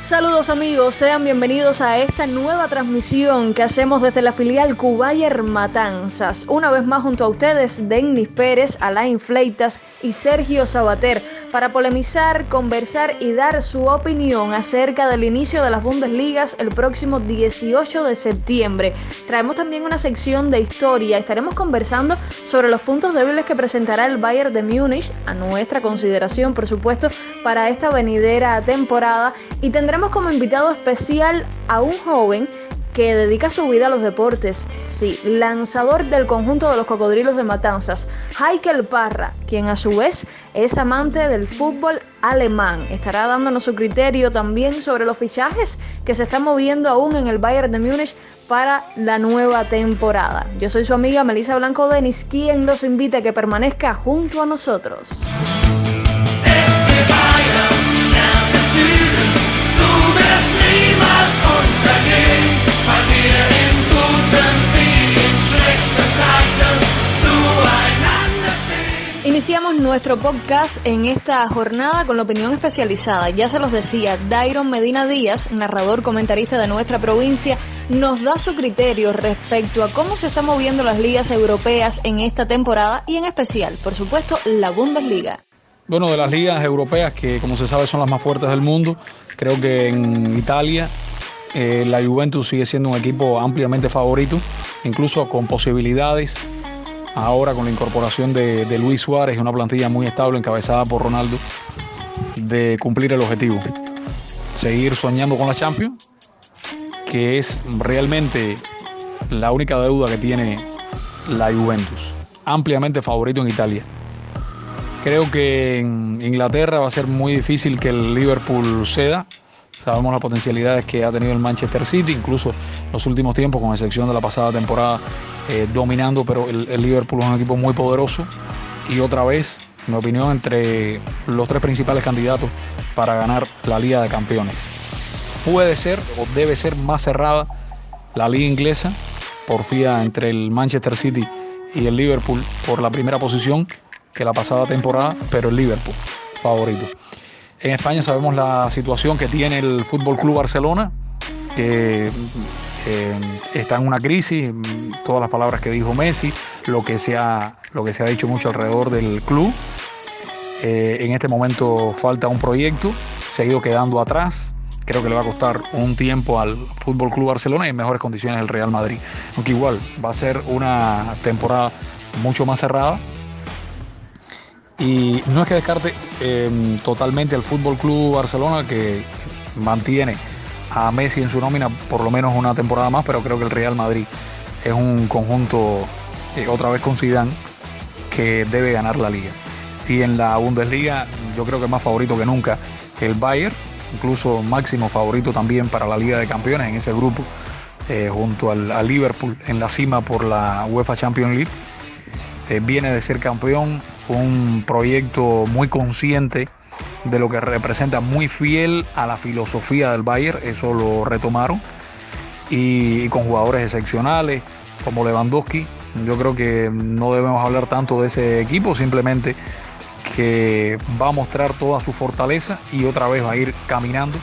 Saludos amigos, sean bienvenidos a esta nueva transmisión que hacemos desde la filial Cubayer Matanzas. Una vez más junto a ustedes, Denis Pérez, Alain Fleitas y Sergio Sabater para polemizar, conversar y dar su opinión acerca del inicio de las Bundesligas el próximo 18 de septiembre. Traemos también una sección de historia, estaremos conversando sobre los puntos débiles que presentará el Bayern de Múnich a nuestra consideración, por supuesto, para esta venidera temporada y tendremos Tendremos como invitado especial a un joven que dedica su vida a los deportes. Sí, lanzador del conjunto de los cocodrilos de Matanzas, Heikel Parra, quien a su vez es amante del fútbol alemán. Estará dándonos su criterio también sobre los fichajes que se están moviendo aún en el Bayern de Múnich para la nueva temporada. Yo soy su amiga Melissa Blanco Denis, quien los invita a que permanezca junto a nosotros. Nuestro podcast en esta jornada con la opinión especializada. Ya se los decía, Dairon Medina Díaz, narrador comentarista de nuestra provincia, nos da su criterio respecto a cómo se están moviendo las ligas europeas en esta temporada y en especial, por supuesto, la Bundesliga. Bueno, de las ligas europeas que como se sabe son las más fuertes del mundo, creo que en Italia eh, la Juventus sigue siendo un equipo ampliamente favorito, incluso con posibilidades ahora con la incorporación de, Luis Suárez, una plantilla muy estable encabezada por Ronaldo, de cumplir el objetivo. Seguir soñando con la Champions, que es realmente la única deuda que tiene la Juventus. Ampliamente favorito en Italia. Creo que en Inglaterra va a ser muy difícil que el Liverpool ceda. Sabemos las potencialidades que ha tenido el Manchester City, incluso los últimos tiempos, con excepción de la pasada temporada, eh, dominando, pero el, Liverpool es un equipo muy poderoso y otra vez, en mi opinión, entre los tres principales candidatos para ganar la Liga de Campeones. Puede ser o debe ser más cerrada la Liga Inglesa, porfía entre el Manchester City y el Liverpool por la primera posición que la pasada temporada, pero el Liverpool favorito. En España sabemos la situación que tiene el Fútbol Club Barcelona, que está en una crisis, todas las palabras que dijo Messi, lo que se ha, lo que se ha dicho mucho alrededor del club. Eh, en este momento falta un proyecto, se ha ido quedando atrás. Creo que le va a costar un tiempo al Fútbol Club Barcelona y en mejores condiciones el Real Madrid. Aunque igual va a ser una temporada mucho más cerrada. Y no es que descarte eh, totalmente al Fútbol Club Barcelona que mantiene a Messi en su nómina por lo menos una temporada más, pero creo que el Real Madrid es un conjunto, eh, otra vez con Zidane, que debe ganar la liga. Y en la Bundesliga yo creo que es más favorito que nunca el Bayern, incluso máximo favorito también para la Liga de Campeones en ese grupo, eh, junto al, Liverpool en la cima por la UEFA Champions League. Eh, viene de ser campeón, un proyecto muy consciente de lo que representa, muy fiel a la filosofía del Bayern, eso lo retomaron, y, con jugadores excepcionales como Lewandowski. Yo creo que no debemos hablar tanto de ese equipo, simplemente que va a mostrar toda su fortaleza y otra vez va a ir caminando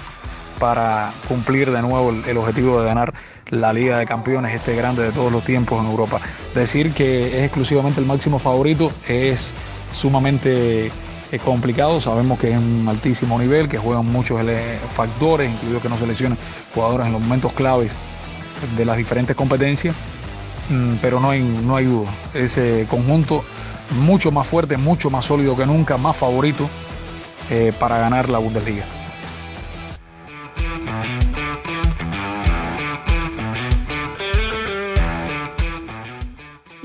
para cumplir de nuevo el, objetivo de ganar la Liga de Campeones, este grande de todos los tiempos en Europa. Decir que es exclusivamente el máximo favorito es sumamente es complicado, sabemos que es un altísimo nivel, que juegan muchos factores, incluido que no seleccionan jugadores en los momentos claves de las diferentes competencias, mm, pero no hay, no hay duda. Ese conjunto mucho más fuerte, mucho más sólido que nunca, más favorito eh, para ganar la Bundesliga.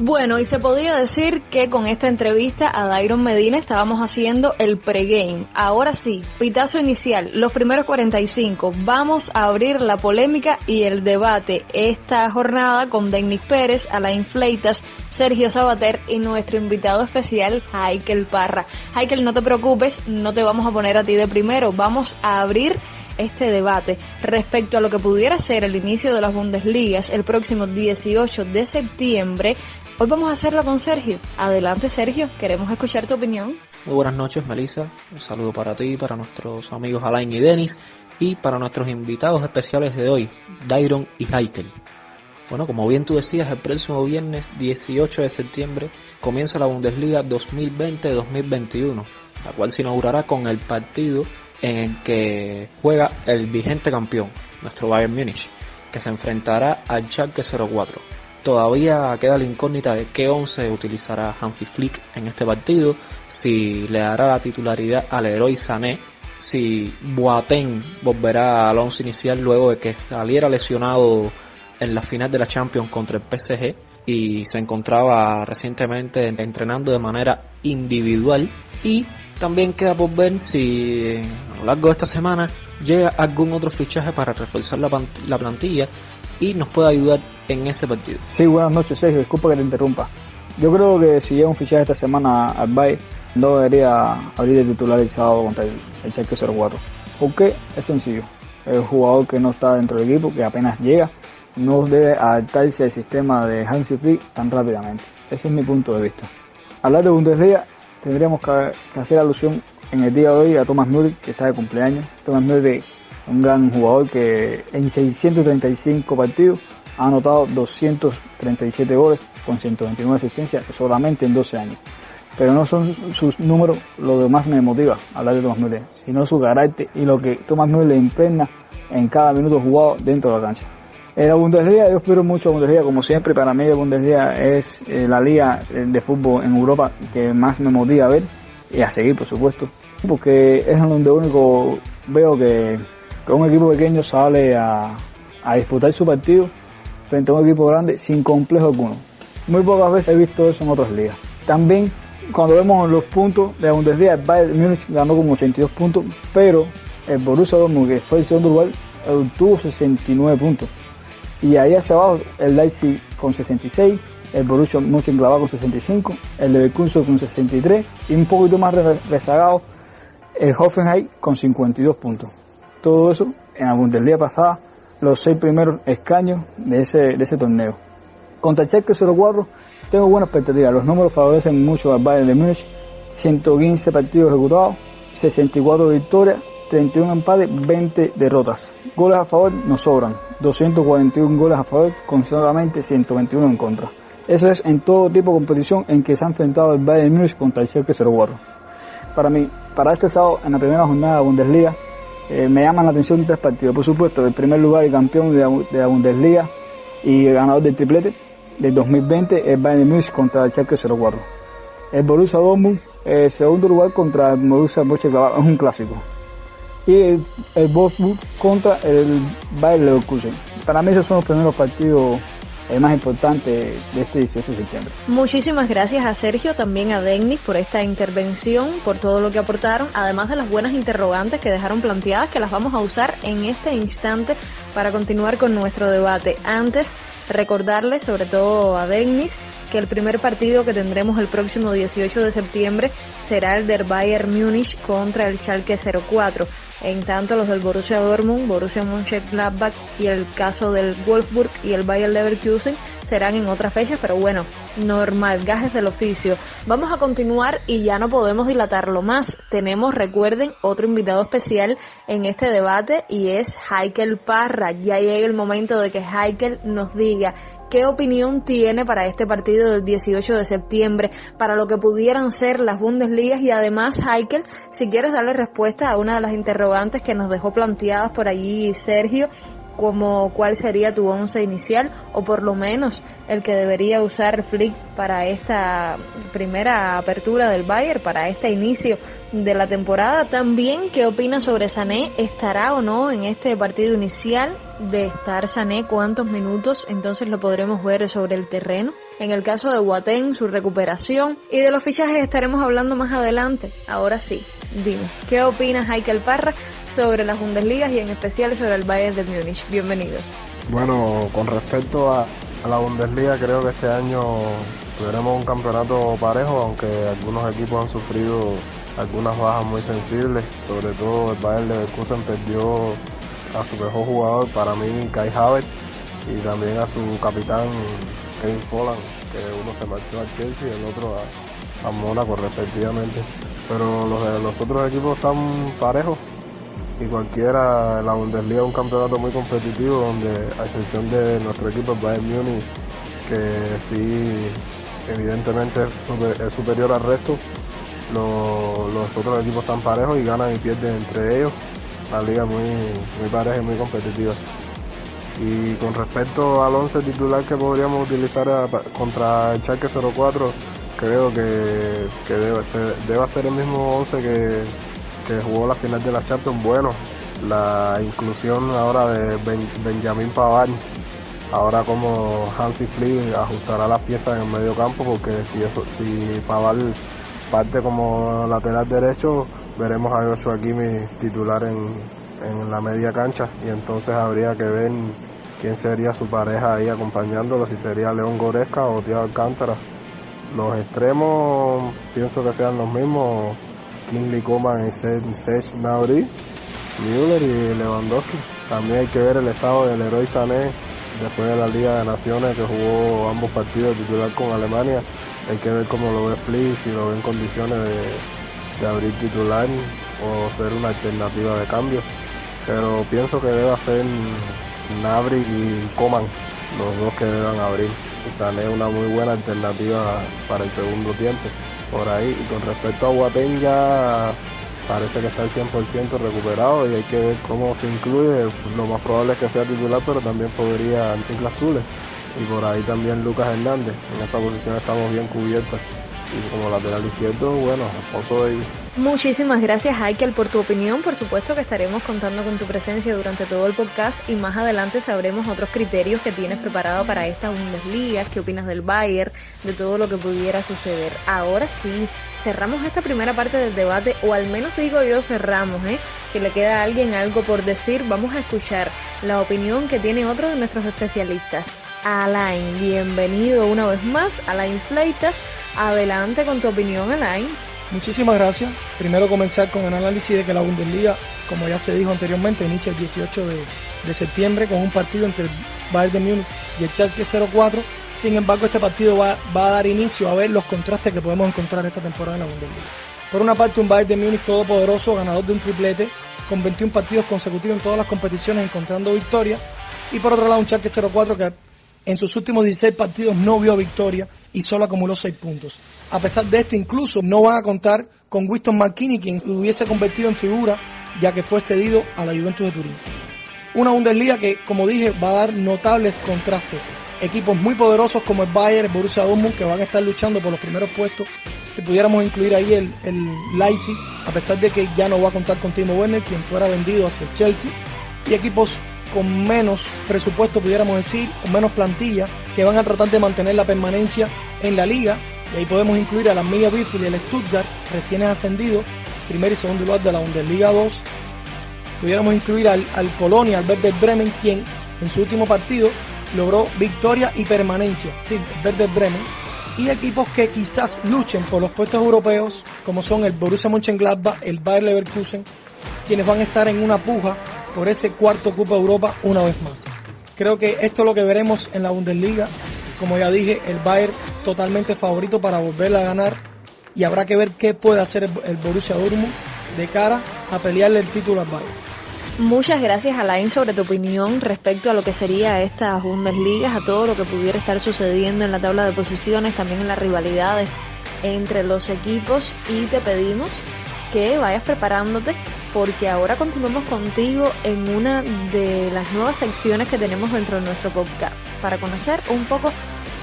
Bueno, y se podría decir que con esta entrevista a Dairon Medina estábamos haciendo el pregame. Ahora sí, pitazo inicial, los primeros 45. Vamos a abrir la polémica y el debate esta jornada con Denis Pérez, Alain Fleitas, Sergio Sabater y nuestro invitado especial, Heikel Parra. Heikel, no te preocupes, no te vamos a poner a ti de primero, vamos a abrir este debate respecto a lo que pudiera ser el inicio de las Bundesligas el próximo 18 de septiembre Hoy vamos a hacerlo con Sergio. Adelante Sergio, queremos escuchar tu opinión. Muy buenas noches, Melissa. Un saludo para ti, para nuestros amigos Alain y Denis y para nuestros invitados especiales de hoy, Dairon y Heikel. Bueno, como bien tú decías, el próximo viernes 18 de septiembre comienza la Bundesliga 2020-2021, la cual se inaugurará con el partido en el que juega el vigente campeón, nuestro Bayern Múnich, que se enfrentará al Schalke 04. Todavía queda la incógnita de qué 11 utilizará Hansi Flick en este partido, si le dará la titularidad al héroe Sané, si Boateng volverá al 11 inicial luego de que saliera lesionado en la final de la Champions contra el PSG y se encontraba recientemente entrenando de manera individual. Y también queda por ver si a lo largo de esta semana llega algún otro fichaje para reforzar la, la plantilla y nos puede ayudar en ese partido. Sí, buenas noches Sergio, disculpa que te interrumpa. Yo creo que si llega un fichaje esta semana al Bay, no debería abrir el titularizado contra el, el Schalke 04. ¿Por qué? Es sencillo. El jugador que no está dentro del equipo, que apenas llega, no debe adaptarse al sistema de Hansi Flick tan rápidamente. Ese es mi punto de vista. Hablar de Bundesliga, tendríamos que, hacer alusión en el día de hoy a Thomas Müller, que está de cumpleaños. Thomas Müller, un gran jugador que en 635 partidos ha anotado 237 goles con 129 asistencias solamente en 12 años. Pero no son sus números lo que más me motiva hablar de Thomas Müller, sino su carácter y lo que Thomas Müller impregna en cada minuto jugado dentro de la cancha. En la Bundesliga, yo espero mucho a Bundesliga, como siempre, para mí la Bundesliga es eh, la liga eh, de fútbol en Europa que más me motiva a ver y a seguir, por supuesto, porque es donde único veo que, un equipo pequeño sale a, disputar su partido frente a un equipo grande sin complejo alguno. Muy pocas veces he visto eso en otras ligas. También, cuando vemos los puntos de la Bundesliga, el Bayern Múnich ganó como 82 puntos, pero el Borussia Dortmund, que fue el segundo lugar, obtuvo 69 puntos. Y ahí hacia abajo el Leipzig con 66, el Borussia Mönchengladbach con 65, el Leverkusen con 63 y un poquito más rezagado el Hoffenheim con 52 puntos. Todo eso en la Bundesliga pasada, los seis primeros escaños de ese, de ese torneo. Contra el Schalke 04 tengo buena expectativa, los números favorecen mucho al Bayern de Múnich, 115 partidos ejecutados, 64 victorias, 31 empates, 20 derrotas. Goles a favor nos sobran, 241 goles a favor con solamente 121 en contra. Eso es en todo tipo de competición en que se ha enfrentado el Bayern Múnich contra el Schalke 04. Para mí, para este sábado, en la primera jornada de Bundesliga, eh, me llaman la atención tres partidos. Por supuesto, el primer lugar y campeón de la, Bundesliga y ganador del triplete del 2020, el Bayern Múnich contra el Schalke 04. El Borussia Dortmund, el eh, segundo lugar contra el Borussia Mönchengladbach, es un clásico y el, el contra el Bayer Leverkusen. Para mí esos son los primeros partidos eh, más importantes de este 18 de septiembre. Muchísimas gracias a Sergio, también a Denis por esta intervención, por todo lo que aportaron, además de las buenas interrogantes que dejaron planteadas, que las vamos a usar en este instante para continuar con nuestro debate. Antes, recordarles, sobre todo a Denis, que el primer partido que tendremos el próximo 18 de septiembre será el del Bayern Múnich contra el Schalke 04. En tanto, los del Borussia Dortmund, Borussia Mönchengladbach y el caso del Wolfsburg y el Bayern Leverkusen serán en otra fecha, pero bueno, normal, gajes del oficio. Vamos a continuar y ya no podemos dilatarlo más. Tenemos, recuerden, otro invitado especial en este debate y es Heikel Parra. Ya llega el momento de que Heikel nos diga ¿Qué opinión tiene para este partido del 18 de septiembre, para lo que pudieran ser las Bundesligas? Y además, Heikel, si quieres darle respuesta a una de las interrogantes que nos dejó planteadas por allí Sergio, como cuál sería tu once inicial o por lo menos el que debería usar Flick para esta primera apertura del Bayern, para este inicio de la temporada. También, ¿qué opinas sobre Sané? ¿Estará o no en este partido inicial? De estar Sané, ¿cuántos minutos? Entonces lo podremos ver sobre el terreno. En el caso de Huatén, su recuperación. Y de los fichajes estaremos hablando más adelante. Ahora sí, dime, ¿qué opinas, Heikel Parra, sobre las Bundesligas y en especial sobre el Bayern de Múnich? Bienvenido. Bueno, con respecto a, la Bundesliga, creo que este año tendremos un campeonato parejo, aunque algunos equipos han sufrido algunas bajas muy sensibles, sobre todo el Bayern Leverkusen perdió a su mejor jugador, para mí Kai Havertz, y también a su capitán Kevin Folland, que uno se marchó al Chelsea y el otro a Mónaco respectivamente. Pero los, otros equipos están parejos y cualquiera, la Bundesliga es un campeonato muy competitivo donde a excepción de nuestro equipo Bayern Munich, que sí evidentemente es, superior al resto, los, otros equipos están parejos y ganan y pierden entre ellos. La liga muy, muy pareja y muy competitiva. Y con respecto al 11 titular que podríamos utilizar contra el Schalke 04, creo que, debe, ser, debe ser el mismo 11 que, que jugó la final de la Champions. Bueno, la inclusión ahora de Benjamin Pavard, ahora como Hansi Flick ajustará las piezas en el medio campo, porque si eso, si Pavard parte como lateral derecho, veremos a Joshua Kimi titular en, en la media cancha y entonces habría que ver quién sería su pareja ahí acompañándolo, si sería León Goresca o Thiago Alcántara. Los extremos pienso que sean los mismos, Kingley Coman y Sech Nauri, Müller y Lewandowski. También hay que ver el estado del héroe Sané después de la Liga de Naciones que jugó ambos partidos titular con Alemania. Hay que ver cómo lo ve Flick, si lo ve en condiciones de, de abrir titular o ser una alternativa de cambio. Pero pienso que debe ser Nabri y Coman, los dos que deban abrir. Sané es una muy buena alternativa para el segundo tiempo. Por ahí, y con respecto a Guatén ya parece que está al 100% recuperado y hay que ver cómo se incluye. Lo más probable es que sea titular, pero también podría Niklas Zule. Y por ahí también Lucas Hernández. En esa posición estamos bien cubiertos. Y como lateral izquierdo, bueno, soy Muchísimas gracias, Aikel, por tu opinión. Por supuesto que estaremos contando con tu presencia durante todo el podcast y más adelante sabremos otros criterios que tienes preparado para esta Bundesliga, qué opinas del Bayern, de todo lo que pudiera suceder. Ahora sí, cerramos esta primera parte del debate, o al menos digo yo cerramos, ¿eh? Si le queda a alguien algo por decir, vamos a escuchar la opinión que tiene otro de nuestros especialistas. Alain, bienvenido una vez más Alain Fleitas. Adelante con tu opinión, Alain. Muchísimas gracias. Primero comenzar con el análisis de que la Bundesliga, como ya se dijo anteriormente, inicia el 18 de, septiembre con un partido entre el Bayern de Múnich y el Schalke 04. Sin embargo, este partido va, va, a dar inicio a ver los contrastes que podemos encontrar esta temporada en la Bundesliga. Por una parte, un Bayern de Múnich todopoderoso, ganador de un triplete, con 21 partidos consecutivos en todas las competiciones, encontrando victoria. Y por otro lado, un Schalke 04 que en sus últimos 16 partidos no vio victoria y solo acumuló 6 puntos. A pesar de esto, incluso no van a contar con Winston McKinney, quien hubiese convertido en figura, ya que fue cedido a la Juventus de Turín. Una Bundesliga que, como dije, va a dar notables contrastes. Equipos muy poderosos como el Bayern, el Borussia Dortmund, que van a estar luchando por los primeros puestos. Si pudiéramos incluir ahí el, el Leipzig, a pesar de que ya no va a contar con Timo Werner, quien fuera vendido hacia el Chelsea. Y equipos con menos presupuesto, pudiéramos decir, con menos plantilla, que van a tratar de mantener la permanencia en la liga y ahí podemos incluir a la Amiga Bielefeld y el Stuttgart, recién ascendido, primer y segundo lugar de la Bundesliga 2. Pudiéramos incluir al, al Colonia, al Werder Bremen, quien en su último partido logró victoria y permanencia. Sí, el Werder Bremen. Y equipos que quizás luchen por los puestos europeos, como son el Borussia Mönchengladbach, el Bayer Leverkusen, quienes van a estar en una puja por ese cuarto Copa Europa una vez más. Creo que esto es lo que veremos en la Bundesliga como ya dije, el Bayern totalmente favorito para volverla a ganar y habrá que ver qué puede hacer el, Borussia Dortmund de cara a pelearle el título al Bayern. Muchas gracias Alain sobre tu opinión respecto a lo que sería estas Bundesligas, a todo lo que pudiera estar sucediendo en la tabla de posiciones, también en las rivalidades entre los equipos y te pedimos que vayas preparándote porque ahora continuamos contigo en una de las nuevas secciones que tenemos dentro de nuestro podcast para conocer un poco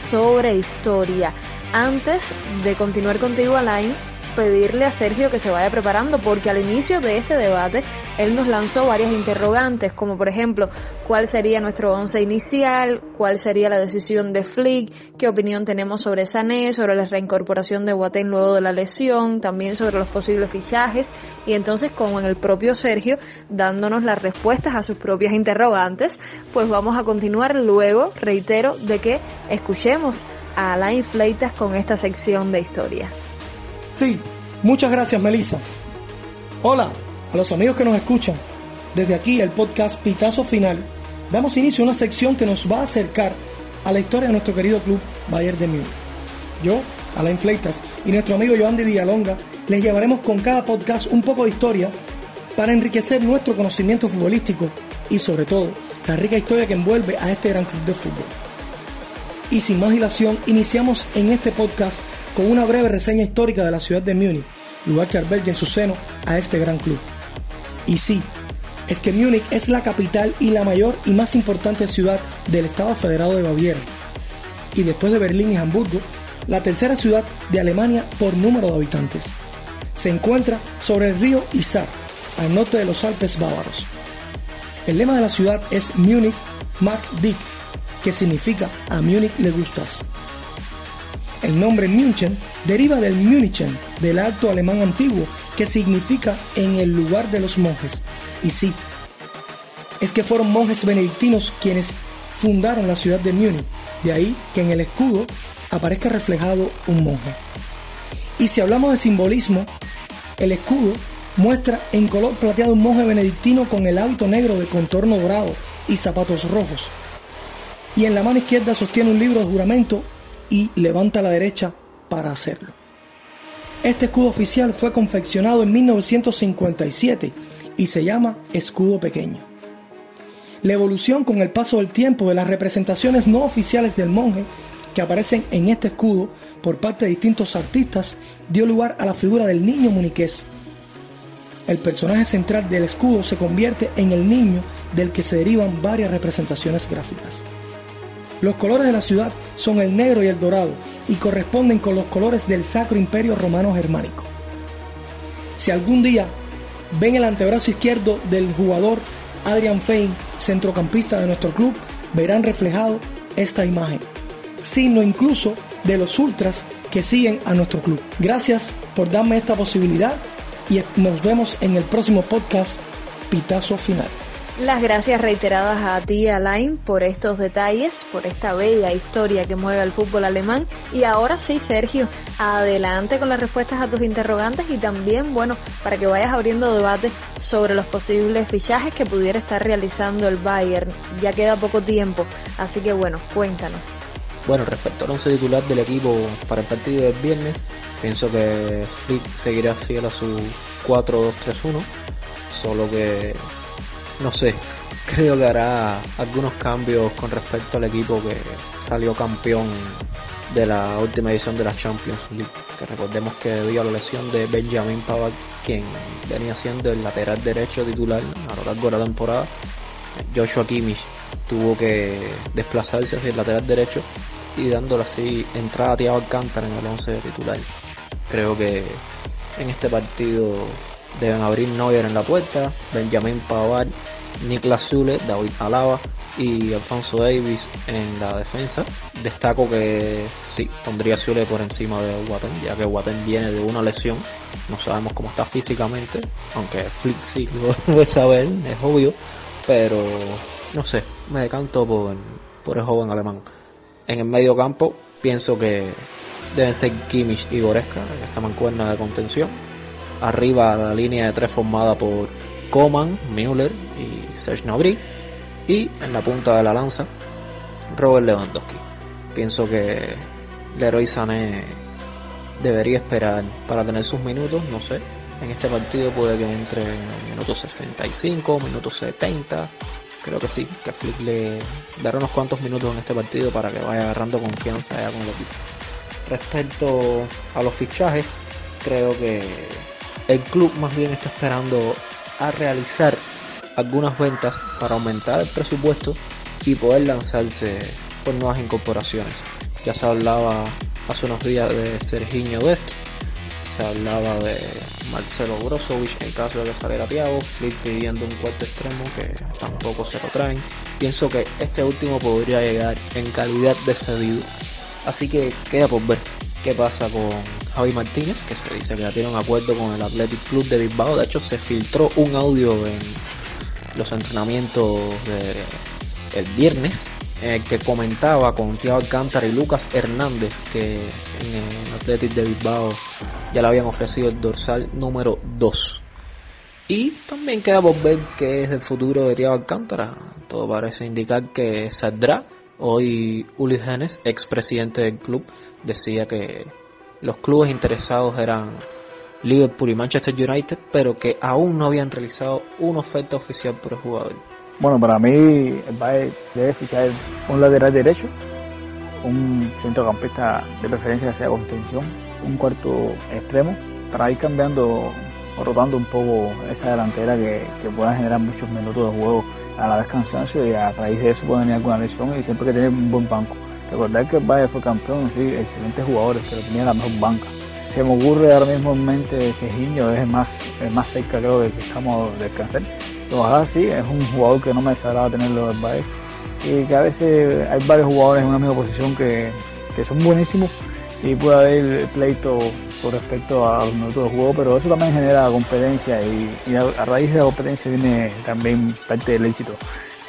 sobre historia. Antes de continuar contigo, Alain, pedirle a Sergio que se vaya preparando porque al inicio de este debate él nos lanzó varias interrogantes como por ejemplo cuál sería nuestro once inicial, cuál sería la decisión de Flick, qué opinión tenemos sobre Sané, sobre la reincorporación de Boateng luego de la lesión, también sobre los posibles fichajes. Y entonces con el propio Sergio dándonos las respuestas a sus propias interrogantes, pues vamos a continuar. Luego, reitero, de que escuchemos a Alain Fleitas con esta sección de historia. Sí, muchas gracias Melissa. Hola a los amigos que nos escuchan. Desde aquí el podcast Pitazo Final damos inicio a una sección que nos va a acercar a la historia de nuestro querido club Bayern de Múnich. Yo, Alain Fleitas y nuestro amigo Joan de Villalonga, les llevaremos con cada podcast un poco de historia para enriquecer nuestro conocimiento futbolístico y sobre todo la rica historia que envuelve a este gran club de fútbol. Y sin más dilación, iniciamos en este podcast con una breve reseña histórica de la ciudad de Múnich, lugar que alberga en su seno a este gran club. Y sí, es que Múnich es la capital y la mayor y más importante ciudad del Estado Federado de Baviera. Y después de Berlín y Hamburgo, la tercera ciudad de Alemania por número de habitantes. Se encuentra sobre el río Isar, al norte de los Alpes bávaros. El lema de la ciudad es Munich mag dich, que significa a Múnich le gustas. El nombre München deriva del München, del alto alemán antiguo, que significa en el lugar de los monjes. Y sí, es que fueron monjes benedictinos quienes fundaron la ciudad de Múnich, de ahí que en el escudo aparezca reflejado un monje. Y si hablamos de simbolismo, el escudo muestra en color plateado un monje benedictino con el hábito negro de contorno dorado y zapatos rojos. Y en la mano izquierda sostiene un libro de juramento y levanta la derecha para hacerlo. Este escudo oficial fue confeccionado en 1957 y se llama escudo pequeño. La evolución con el paso del tiempo de las representaciones no oficiales del monje que aparecen en este escudo por parte de distintos artistas dio lugar a la figura del niño muniqués. El personaje central del escudo se convierte en el niño del que se derivan varias representaciones gráficas. Los colores de la ciudad son el negro y el dorado y corresponden con los colores del Sacro Imperio Romano Germánico. Si algún día ven el antebrazo izquierdo del jugador Adrian Fein, centrocampista de nuestro club, verán reflejado esta imagen signo incluso de los ultras que siguen a nuestro club. Gracias por darme esta posibilidad y nos vemos en el próximo podcast Pitazo Final. Las gracias reiteradas a ti, Alain, por estos detalles, por esta bella historia que mueve al fútbol alemán. Y ahora sí, Sergio, adelante con las respuestas a tus interrogantes y también, bueno, para que vayas abriendo debate sobre los posibles fichajes que pudiera estar realizando el Bayern. Ya queda poco tiempo, así que bueno, cuéntanos. Bueno, respecto al once titular del equipo para el partido del viernes, pienso que Flick seguirá fiel a su 4-2-3-1, solo que no sé, creo que hará algunos cambios con respecto al equipo que salió campeón de la última edición de la Champions League. Que recordemos que debido a la lesión de Benjamin Pavard, quien venía siendo el lateral derecho titular a lo largo de la temporada, Joshua Kimmich tuvo que desplazarse hacia el lateral derecho y dándole así entrada a Thiago Alcántara en el 11 de titular. Creo que en este partido deben abrir Neuer en la puerta, Benjamin Pavard, Niklas Zule, David Alaba y Alfonso Davis en la defensa. Destaco que sí, pondría Zule por encima de Watten, ya que Watten viene de una lesión. No sabemos cómo está físicamente, aunque Flick sí lo debe saber, es obvio. Pero no sé, me decanto por, por el joven alemán. En el medio campo pienso que deben ser Kimmich y Goreska, esa mancuerna de contención. Arriba la línea de tres formada por Coman, Müller y Serge Gnabry. Y en la punta de la lanza, Robert Lewandowski. Pienso que Leroy Sané debería esperar para tener sus minutos, no sé. En este partido puede que entre en minutos 65, minutos 70, creo que sí, que Flick le dará unos cuantos minutos en este partido para que vaya agarrando confianza ya con el equipo. Respecto a los fichajes, creo que el club más bien está esperando a realizar algunas ventas para aumentar el presupuesto y poder lanzarse por nuevas incorporaciones. Ya se hablaba hace unos días de Serginho Dest, se hablaba de Marcelo Brozovic en caso de que saliera Thiago, pidiendo un cuarto extremo que tampoco se lo traen. Pienso que este último podría llegar en calidad de cedido. Así que queda por ver qué pasa con Javi Martínez, que se dice que ya tiene un acuerdo con el Athletic Club de Bilbao. De hecho, se filtró un audio en los entrenamientos del viernes que comentaba con Thiago Alcántara y Lucas Hernández que en el Athletic de Bilbao ya le habían ofrecido el dorsal número 2. Y también queda por ver qué es el futuro de Thiago Alcántara. Todo parece indicar que saldrá. Hoy Uli ex expresidente del club, decía que los clubes interesados eran Liverpool y Manchester United, pero que aún no habían realizado una oferta oficial por el jugador. Bueno, para mí el Bayern debe fichar un lateral derecho, un centrocampista de preferencia que sea contención, un cuarto extremo, para ir cambiando o rotando un poco esa delantera que, que pueda generar muchos minutos de juego a la vez y a raíz de eso pueden venir alguna lesión y siempre que tener un buen banco. Recordar que el Bayern fue campeón, sí, excelentes jugadores, pero tenía la mejor banca. Se me ocurre ahora mismo en mente Cejiño, es más, es más cerca creo de que estamos de descansar. Ojalá sí, es un jugador que no me desagrada tenerlo del Bayern y que a veces hay varios jugadores en una misma posición que, que son buenísimos y puede haber pleito con respecto a los minutos de juego, pero eso también genera competencia y, a, raíz de la competencia viene también parte del éxito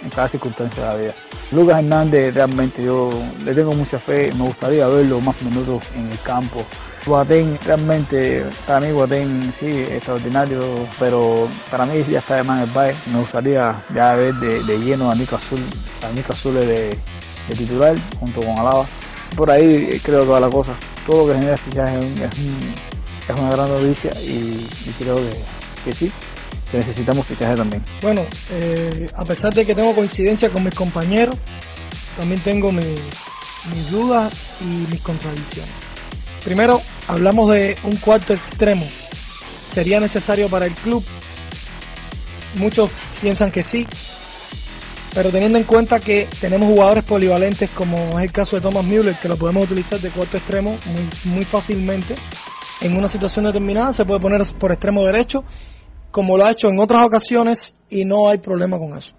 en cada circunstancia de la vida. Lucas Hernández realmente yo le tengo mucha fe, me gustaría verlo más minutos en el campo. Guatén realmente, para mí Guatén sí, extraordinario, pero para mí ya está de más el Bayern. Me gustaría ya ver de, de lleno a Nico Azul, a Nico Azul de, de titular junto con Alaba. Por ahí creo toda la cosa. Todo lo que genera fichaje es, es, una gran noticia y, creo que, sí, que necesitamos fichaje también. Bueno, eh, a pesar de que tengo coincidencia con mis compañeros, también tengo mis dudas y mis contradicciones. Primero, hablamos de un cuarto extremo. ¿Sería necesario para el club? Muchos piensan que sí, pero teniendo en cuenta que tenemos jugadores polivalentes como es el caso de Thomas Müller, que lo podemos utilizar de cuarto extremo muy, muy fácilmente, en una situación determinada se puede poner por extremo derecho como lo ha hecho en otras ocasiones y no hay problema con eso.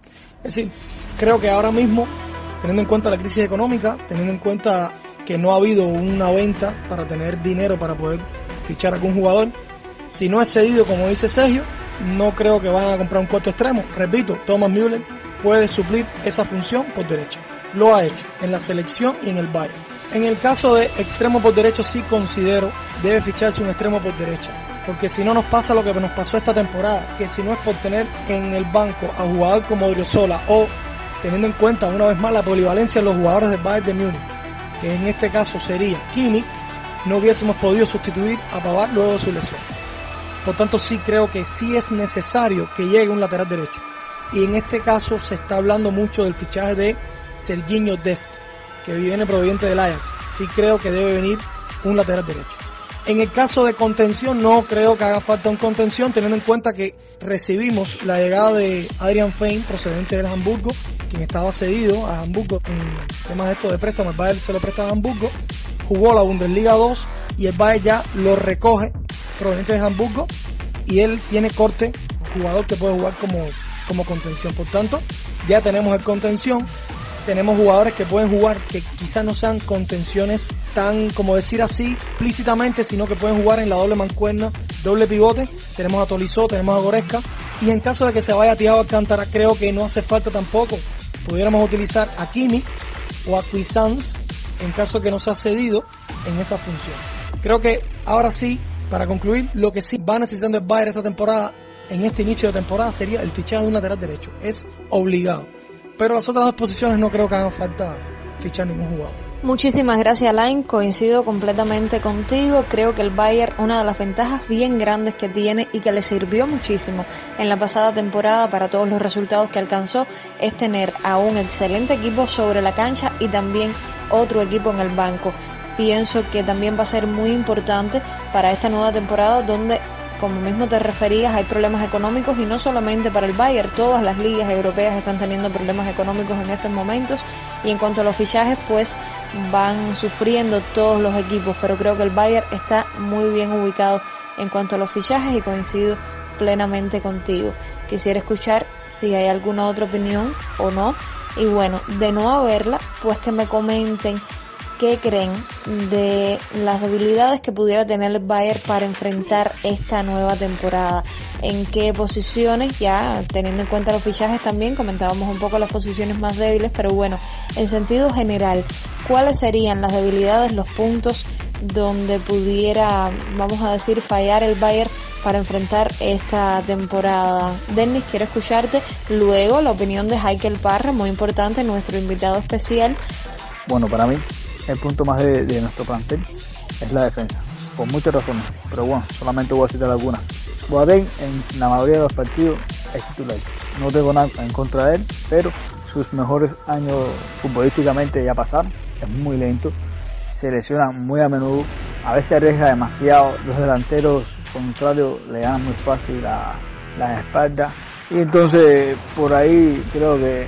Es decir, creo que ahora mismo, teniendo en cuenta la crisis económica, teniendo en cuenta que no ha habido una venta para tener dinero para poder fichar a algún jugador, si no es cedido como dice Sergio, no creo que vayan a comprar un cuarto extremo. Repito, Thomas Müller puede suplir esa función por derecha. Lo ha hecho en la selección y en el Bayern. En el caso de extremo por derecho sí considero debe ficharse un extremo por derecha porque si no nos pasa lo que nos pasó esta temporada, que si no es por tener en el banco a jugador como Odriozola o teniendo en cuenta una vez más la polivalencia de los jugadores del Bayern de Múnich, que en este caso sería Kimi, no hubiésemos podido sustituir a Pavard luego de su lesión. Por tanto, sí creo que sí es necesario que llegue un lateral derecho. Y en este caso se está hablando mucho del fichaje de Serginho Dest, que viene proveniente del Ajax. Sí creo que debe venir un lateral derecho. En el caso de contención, no creo que haga falta un contención, teniendo en cuenta que recibimos la llegada de Adrian Fein, procedente del Hamburgo, quien estaba cedido a Hamburgo en temas de esto de préstamo. El Bayern se lo presta a Hamburgo, jugó la Bundesliga 2 y el Bayern ya lo recoge, proveniente de Hamburgo, y él tiene corte, jugador que puede jugar como, como contención. Por tanto, ya tenemos el contención tenemos jugadores que pueden jugar que quizás no sean contenciones tan, como decir así, explícitamente, sino que pueden jugar en la doble mancuerna, doble pivote. Tenemos a Tolizó, tenemos a Goresca. Y en caso de que se vaya Thiago Alcántara, creo que no hace falta tampoco. Pudiéramos utilizar a Kimi o a Cuisance en caso de que no sea cedido en esa función. Creo que ahora sí, para concluir, lo que sí va necesitando el Bayern esta temporada, en este inicio de temporada, sería el fichaje de un lateral derecho. Es obligado pero las otras dos posiciones no creo que hagan falta fichar ningún jugador. Muchísimas gracias, Alain. Coincido completamente contigo. Creo que el Bayern, una de las ventajas bien grandes que tiene y que le sirvió muchísimo en la pasada temporada para todos los resultados que alcanzó, es tener a un excelente equipo sobre la cancha y también otro equipo en el banco. Pienso que también va a ser muy importante para esta nueva temporada donde como mismo te referías, hay problemas económicos y no solamente para el Bayern, todas las ligas europeas están teniendo problemas económicos en estos momentos y en cuanto a los fichajes, pues van sufriendo todos los equipos, pero creo que el Bayern está muy bien ubicado en cuanto a los fichajes y coincido plenamente contigo. Quisiera escuchar si hay alguna otra opinión o no. Y bueno, de no haberla, pues que me comenten qué creen de las debilidades que pudiera tener el Bayern para enfrentar esta nueva temporada. En qué posiciones, ya teniendo en cuenta los fichajes también, comentábamos un poco las posiciones más débiles, pero bueno, en sentido general, ¿cuáles serían las debilidades, los puntos donde pudiera, vamos a decir, fallar el Bayern para enfrentar esta temporada. Dennis, quiero escucharte. Luego la opinión de Heikel Parra, muy importante, nuestro invitado especial. Bueno, para mí el punto más de, nuestro plantel es la defensa. por muchas razones, pero bueno, solamente voy a citar algunas. Boateng en la mayoría de los partidos es titular. No tengo nada en contra de él, pero sus mejores años futbolísticamente ya pasaron. Es muy lento, se lesiona muy a menudo, a veces arriesga demasiado. Los delanteros contrarios le dan muy fácil la, la espalda. Y entonces por ahí creo que,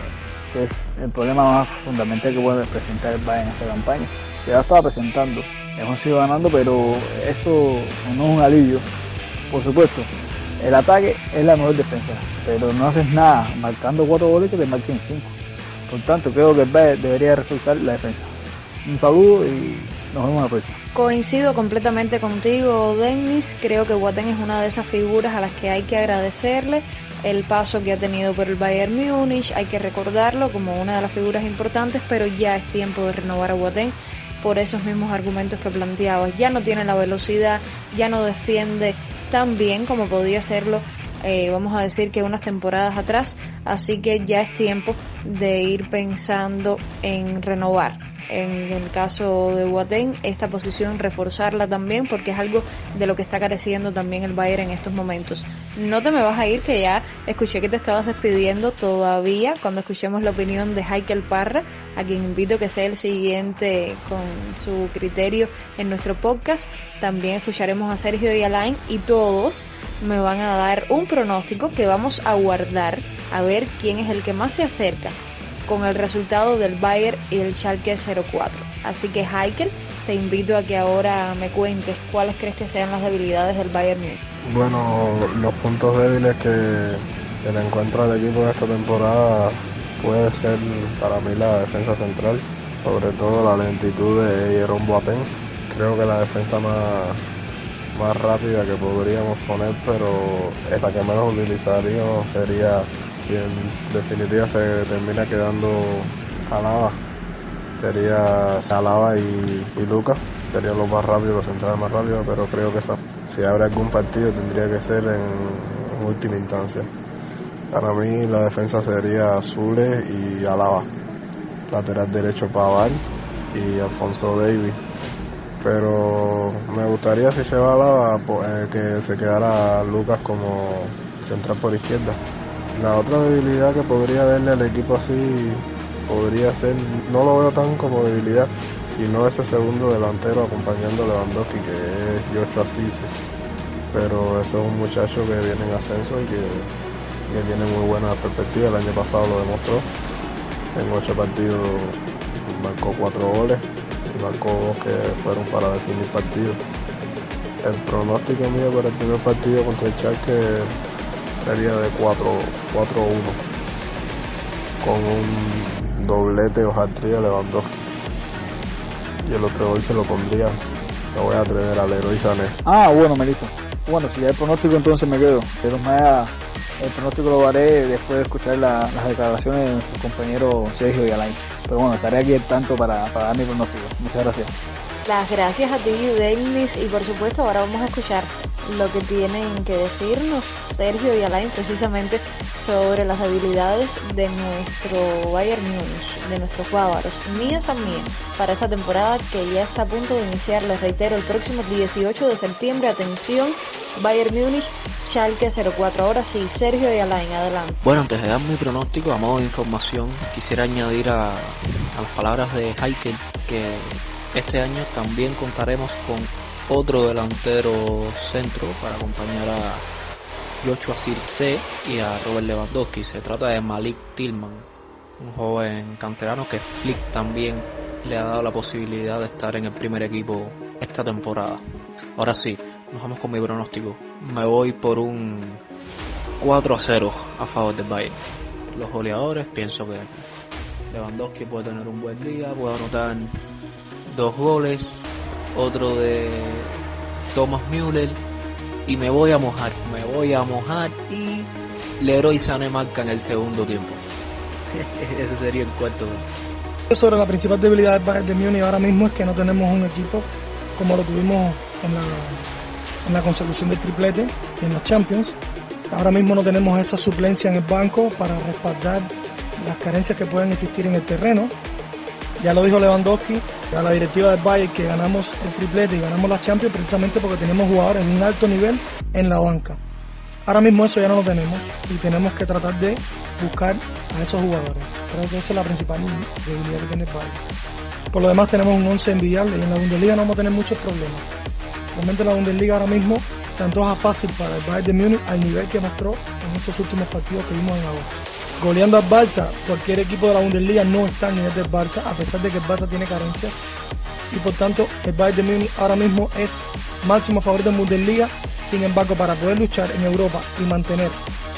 es el problema más fundamental que puede presentar el Bayern en esta campaña. Ya estaba presentando, hemos ido ganando, pero eso no es un alivio. Por supuesto, el ataque es la mejor defensa, pero no haces nada marcando cuatro goles que te marquen cinco. Por tanto, creo que el Bayern debería reforzar la defensa. Un saludo y nos vemos la próxima. Coincido completamente contigo, Dennis. Creo que Boateng es una de esas figuras a las que hay que agradecerle el paso que ha tenido por el Bayern Múnich. Hay que recordarlo como una de las figuras importantes, pero ya es tiempo de renovar a Boateng por esos mismos argumentos que planteabas. Ya no tiene la velocidad, ya no defiende tan bien como podía hacerlo, eh, vamos a decir que unas temporadas atrás, así que ya es tiempo de ir pensando en renovar en el caso de Boateng, esta posición reforzarla también porque es algo de lo que está careciendo también el Bayern en estos momentos. No te me vas a ir que ya escuché que te estabas despidiendo todavía cuando escuchemos la opinión de Heikel Parra, a quien invito que sea el siguiente con su criterio en nuestro podcast. También escucharemos a Sergio y Alain y todos me van a dar un pronóstico que vamos a guardar a ver quién es el que más se acerca con el resultado del Bayern y el Schalke 04. Así que Heikel, te invito a que ahora me cuentes cuáles crees que sean las debilidades del Bayern Múnich. Bueno, los puntos débiles que, le encuentro al equipo en esta temporada puede ser para mí la defensa central, sobre todo la lentitud de Jerome Boateng. Creo que la defensa más, más rápida que podríamos poner, pero la que menos utilizaríamos sería en definitiva se termina quedando Alaba. Sería Alaba y, Lucas, serían los más rápidos, los centrales más rápidos, pero creo que si habrá algún partido tendría que ser en, última instancia. Para mí la defensa sería Zule y Alaba. Lateral derecho Pavar y Alfonso Davis. Pero me gustaría si se va Alaba eh, que se quedara Lucas como central por izquierda. La otra debilidad que podría verle al equipo así podría ser, no lo veo tan como debilidad, sino ese segundo delantero acompañando a Lewandowski que es Joshua Cisse. Pero eso es un muchacho que viene en ascenso y que, tiene muy buena perspectiva. El año pasado lo demostró. En ocho partidos marcó cuatro goles y marcó dos que fueron para definir partidos. El pronóstico mío para el primer partido contra el Schalke sería de 4-1 con un doblete o hat-trick de Lewandowski. Y el otro gol se lo pondría. Lo voy a atrever al héroe Sané. Ah bueno Melissa. Bueno si hay pronóstico entonces me quedo. Pero más el pronóstico lo haré después de escuchar las declaraciones de nuestro compañero Sergio y Alain pero bueno estaré aquí tanto para, para dar mi pronóstico. Muchas gracias. Las gracias a ti Dennis. Y por supuesto ahora vamos a escuchar lo que tienen que decirnos Sergio y Alain precisamente sobre las habilidades de nuestro Bayern Múnich, de nuestros bávaros, mías a mía, para esta temporada que ya está a punto de iniciar, les reitero, el próximo 18 de septiembre, atención, Bayern Múnich, Schalke 04. Ahora sí, Sergio y Alain, adelante. Bueno, antes de dar mi pronóstico, a modo de información, quisiera añadir a, a las palabras de Heikel que este año también contaremos con otro delantero centro para acompañar a Joshua Circe y a Robert Lewandowski. Se trata de Malik Tillman, un joven canterano que Flick también le ha dado la posibilidad de estar en el primer equipo esta temporada. Ahora sí, nos vamos con mi pronóstico. Me voy por un 4 a 0 a favor del Bayern. Los goleadores, pienso que Lewandowski puede tener un buen día, puede anotar dos goles, otro de Thomas Müller y me voy a mojar, me voy a mojar y Leroy Sané marca en el segundo tiempo. Ese sería el cuarto. Sobre la principal debilidad del Bayern de Múnich ahora mismo es que no tenemos un equipo como lo tuvimos en la, en la consecución del triplete y en los Champions. Ahora mismo no tenemos esa suplencia en el banco para respaldar las carencias que pueden existir en el terreno. Ya lo dijo Lewandowski, a la directiva del Bayern que ganamos el triplete y ganamos la Champions precisamente porque tenemos jugadores en un alto nivel en la banca. Ahora mismo eso ya no lo tenemos y tenemos que tratar de buscar a esos jugadores. Creo que esa es la principal debilidad que tiene el Bayern. Por lo demás tenemos un 11 envidiable y en la Bundesliga no vamos a tener muchos problemas. Realmente la Bundesliga ahora mismo se antoja fácil para el Bayern de Múnich al nivel que mostró en estos últimos partidos que vimos en agosto. Goleando al Barça, cualquier equipo de la Bundesliga no está al nivel del Barça, a pesar de que el Barça tiene carencias. Y por tanto, el Bayern de Múnich ahora mismo es máximo favorito en Bundesliga. Sin embargo, para poder luchar en Europa y mantener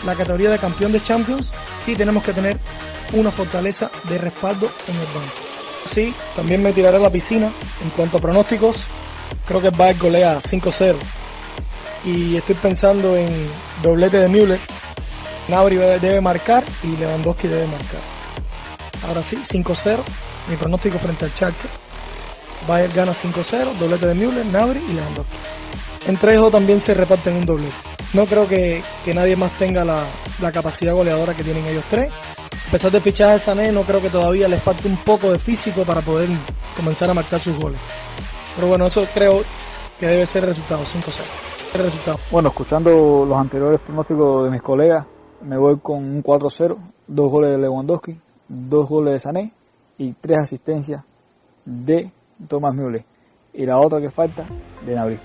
la categoría de campeón de Champions, sí tenemos que tener una fortaleza de respaldo en el banco. Sí, también me tiraré a la piscina. En cuanto a pronósticos, creo que el Bayern golea 5-0 y estoy pensando en doblete de Müller. Nabri debe marcar y Lewandowski debe marcar. Ahora sí, 5-0. Mi pronóstico frente al Schalke. Bayern gana 5-0, doblete de Müller, Nabri y Lewandowski. Entre ellos también se reparten un doblete. No creo que, nadie más tenga la, capacidad goleadora que tienen ellos tres. A pesar de fichaje de Sané, no creo que todavía les falte un poco de físico para poder comenzar a marcar sus goles. Pero bueno, eso creo que debe ser el resultado, 5-0 resultado? Bueno, escuchando los anteriores pronósticos de mis colegas, me voy con un 4-0, dos goles de Lewandowski, dos goles de Sané y tres asistencias de Thomas Müller. Y la otra que falta, de Nabri.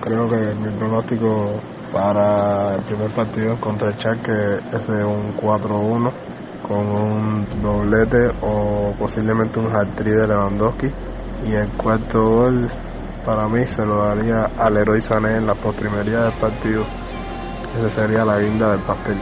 Creo que mi pronóstico para el primer partido contra el Schalke es de un 4-1 con un doblete o posiblemente un hat-trick de Lewandowski y el cuarto gol para mí se lo daría al héroe Sané en la postrimería del partido. Esa sería la guinda del pastel.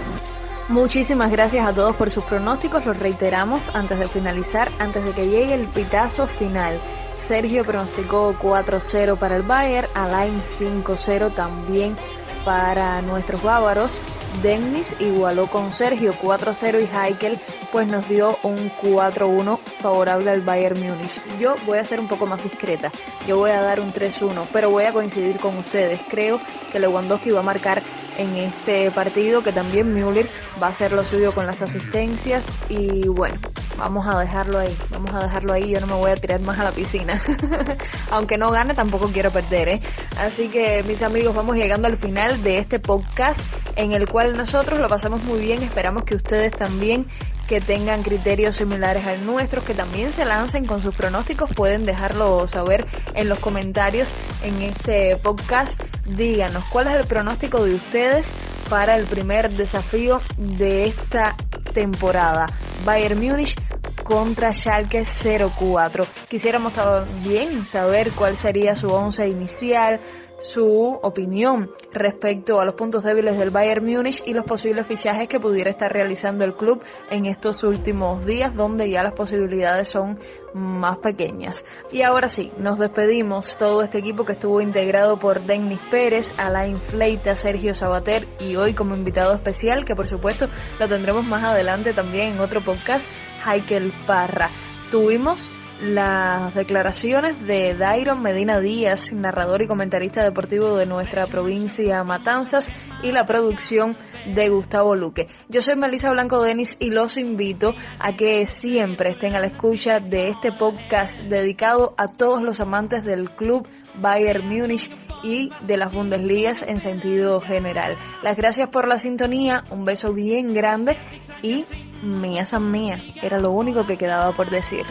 Muchísimas gracias a todos por sus pronósticos, los reiteramos antes de finalizar, antes de que llegue el pitazo final. Sergio pronosticó 4-0 para el Bayern, Alain 5-0 también para nuestros bávaros. Dennis igualó con Sergio 4-0 y Heikel pues nos dio un 4-1 favorable al Bayern Múnich. Yo voy a ser un poco más discreta, yo voy a dar un 3-1, pero voy a coincidir con ustedes. Creo que Lewandowski va a marcar en este partido, que también Müller va a hacer lo suyo con las asistencias y bueno, vamos a dejarlo ahí, vamos a dejarlo ahí, yo no me voy a tirar más a la piscina. Aunque no gane, tampoco quiero perder, ¿eh? Así que mis amigos, vamos llegando al final de este podcast en el cual nosotros lo pasamos muy bien, esperamos que ustedes también que tengan criterios similares al nuestro, que también se lancen con sus pronósticos, pueden dejarlo saber en los comentarios en este podcast. Díganos cuál es el pronóstico de ustedes para el primer desafío de esta temporada. Bayern Múnich contra Schalke 04. Quisiéramos también saber cuál sería su once inicial, su opinión respecto a los puntos débiles del Bayern Múnich y los posibles fichajes que pudiera estar realizando el club en estos últimos días donde ya las posibilidades son más pequeñas. Y ahora sí, nos despedimos todo este equipo que estuvo integrado por Denis Pérez, Alain Fleita, Sergio Sabater y hoy como invitado especial que por supuesto lo tendremos más adelante también en otro podcast, Heikel Parra. Tuvimos las declaraciones de Dairon Medina Díaz, narrador y comentarista deportivo de nuestra provincia Matanzas, y la producción de Gustavo Luque. Yo soy Melissa Blanco Denis y los invito a que siempre estén a la escucha de este podcast dedicado a todos los amantes del club Bayern Múnich y de las Bundesligas en sentido general. Las gracias por la sintonía, un beso bien grande y mía san mía, era lo único que quedaba por decir.